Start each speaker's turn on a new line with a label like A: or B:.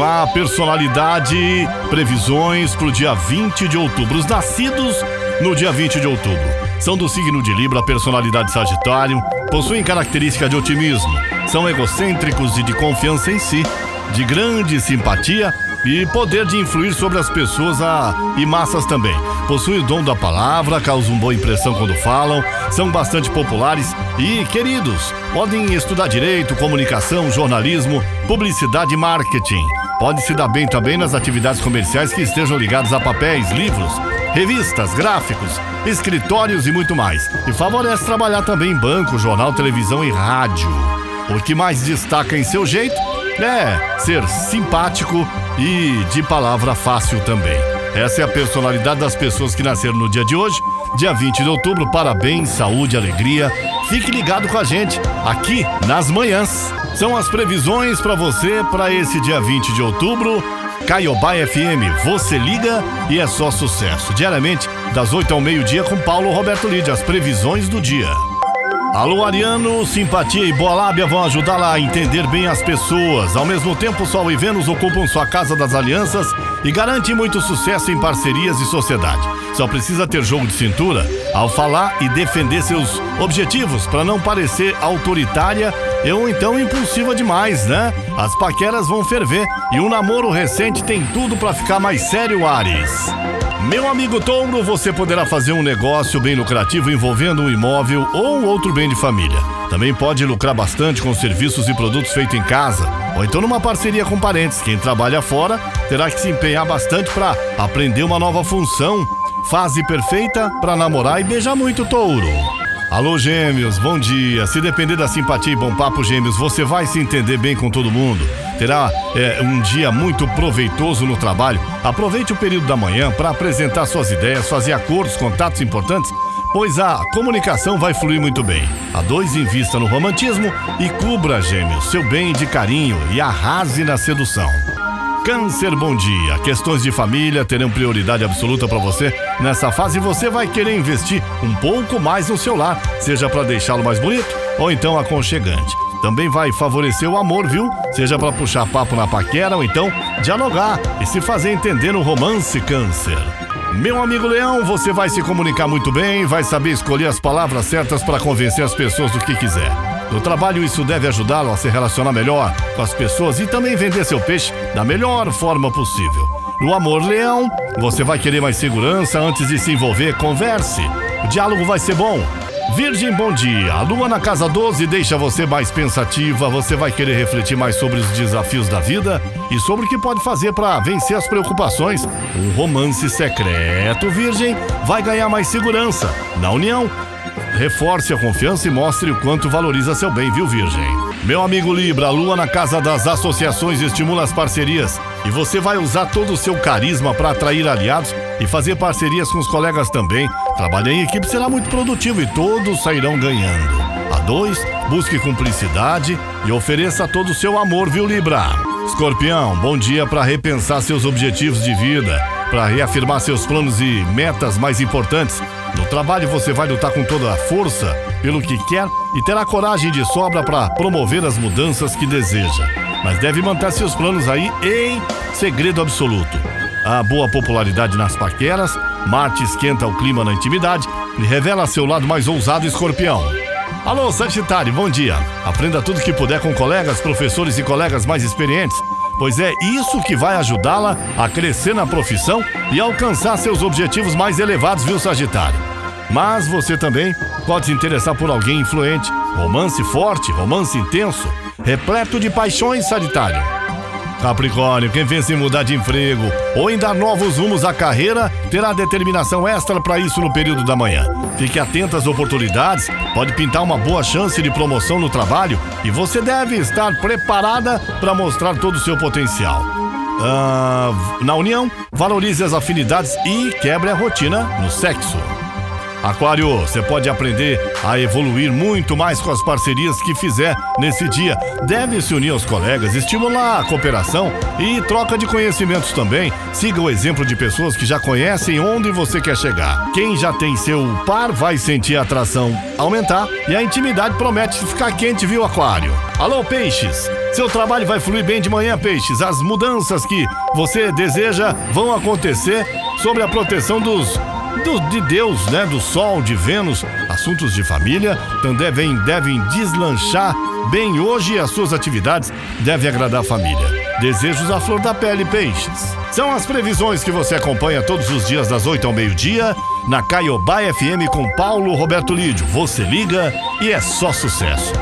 A: Lá, personalidade, previsões para o dia 20 de outubro. Os nascidos no dia 20 de outubro são do signo de Libra, personalidade Sagitário, possuem característica de otimismo, são egocêntricos e de confiança em si, de grande simpatia e poder de influir sobre as pessoas ah, e massas também. Possuem o dom da palavra, causam boa impressão quando falam, são bastante populares e queridos. Podem estudar direito, comunicação, jornalismo, publicidade e marketing. Pode se dar bem também nas atividades comerciais que estejam ligadas a papéis, livros, revistas, gráficos, escritórios e muito mais. E favorece trabalhar também em banco, jornal, televisão e rádio. O que mais destaca em seu jeito é ser simpático e de palavra fácil também. Essa é a personalidade das pessoas que nasceram no dia de hoje, dia 20 de outubro. Parabéns, saúde, alegria. Fique ligado com a gente aqui nas manhãs. São as previsões para você para esse dia 20 de outubro. Caiobá FM, você liga e é só sucesso. Diariamente, das 8 ao meio-dia, com Paulo Roberto Lide, as previsões do dia. Alô, Ariano, simpatia e boa lábia vão ajudá-la a entender bem as pessoas. Ao mesmo tempo, Sol e Vênus ocupam sua casa das alianças e garantem muito sucesso em parcerias e sociedade. Só precisa ter jogo de cintura ao falar e defender seus objetivos para não parecer autoritária ou então impulsiva demais, né? As paqueras vão ferver e um namoro recente tem tudo para ficar mais sério, Ares. Meu amigo Touro, você poderá fazer um negócio bem lucrativo envolvendo um imóvel ou outro bem de família. Também pode lucrar bastante com serviços e produtos feitos em casa, ou então numa parceria com parentes. Quem trabalha fora terá que se empenhar bastante para aprender uma nova função. Fase perfeita para namorar e beijar muito, Touro. Alô, gêmeos, bom dia. Se depender da simpatia e bom papo, gêmeos, você vai se entender bem com todo mundo. Terá é, um dia muito proveitoso no trabalho. Aproveite o período da manhã para apresentar suas ideias, fazer acordos, contatos importantes, pois a comunicação vai fluir muito bem. A dois invista no romantismo e cubra, gêmeos, seu bem de carinho e arrase na sedução. Câncer, bom dia. Questões de família terão prioridade absoluta para você. Nessa fase você vai querer investir um pouco mais no seu lar, seja para deixá-lo mais bonito ou então aconchegante. Também vai favorecer o amor, viu? Seja para puxar papo na paquera ou então dialogar e se fazer entender no romance Câncer. Meu amigo Leão, você vai se comunicar muito bem, vai saber escolher as palavras certas para convencer as pessoas do que quiser. No trabalho, isso deve ajudá-lo a se relacionar melhor com as pessoas e também vender seu peixe da melhor forma possível. No amor, leão, você vai querer mais segurança antes de se envolver. Converse. O diálogo vai ser bom. Virgem, bom dia. A lua na casa 12 deixa você mais pensativa. Você vai querer refletir mais sobre os desafios da vida e sobre o que pode fazer para vencer as preocupações. Um romance secreto, Virgem, vai ganhar mais segurança. Na união, Reforce a confiança e mostre o quanto valoriza seu bem, viu, Virgem? Meu amigo Libra, a lua na casa das associações estimula as parcerias e você vai usar todo o seu carisma para atrair aliados e fazer parcerias com os colegas também. Trabalhar em equipe será muito produtivo e todos sairão ganhando. A dois, busque cumplicidade e ofereça todo o seu amor, viu, Libra? Escorpião, bom dia para repensar seus objetivos de vida, para reafirmar seus planos e metas mais importantes no trabalho você vai lutar com toda a força pelo que quer e terá coragem de sobra para promover as mudanças que deseja. Mas deve manter seus planos aí em segredo absoluto. A boa popularidade nas paqueras, Marte esquenta o clima na intimidade e revela seu lado mais ousado escorpião. Alô, Sagitário, bom dia. Aprenda tudo que puder com colegas, professores e colegas mais experientes, pois é isso que vai ajudá-la a crescer na profissão e alcançar seus objetivos mais elevados, viu, Sagitário? Mas você também pode se interessar por alguém influente, romance forte, romance intenso, repleto de paixões, Sagitário. Capricórnio, quem pensa em mudar de emprego ou em dar novos rumos à carreira, terá determinação extra para isso no período da manhã. Fique atento às oportunidades, pode pintar uma boa chance de promoção no trabalho e você deve estar preparada para mostrar todo o seu potencial. Ah, na união, valorize as afinidades e quebre a rotina no sexo. Aquário, você pode aprender a evoluir muito mais com as parcerias que fizer nesse dia. Deve se unir aos colegas, estimular a cooperação e troca de conhecimentos também. Siga o exemplo de pessoas que já conhecem onde você quer chegar. Quem já tem seu par vai sentir a atração aumentar e a intimidade promete ficar quente, viu, Aquário? Alô, peixes! Seu trabalho vai fluir bem de manhã, peixes. As mudanças que você deseja vão acontecer sobre a proteção dos do, de Deus, né? Do Sol, de Vênus, assuntos de família então devem, devem deslanchar bem hoje e as suas atividades devem agradar a família. Desejos à flor da pele, peixes. São as previsões que você acompanha todos os dias das 8 ao meio-dia na Caiobá FM com Paulo Roberto Lídio. Você liga e é só sucesso.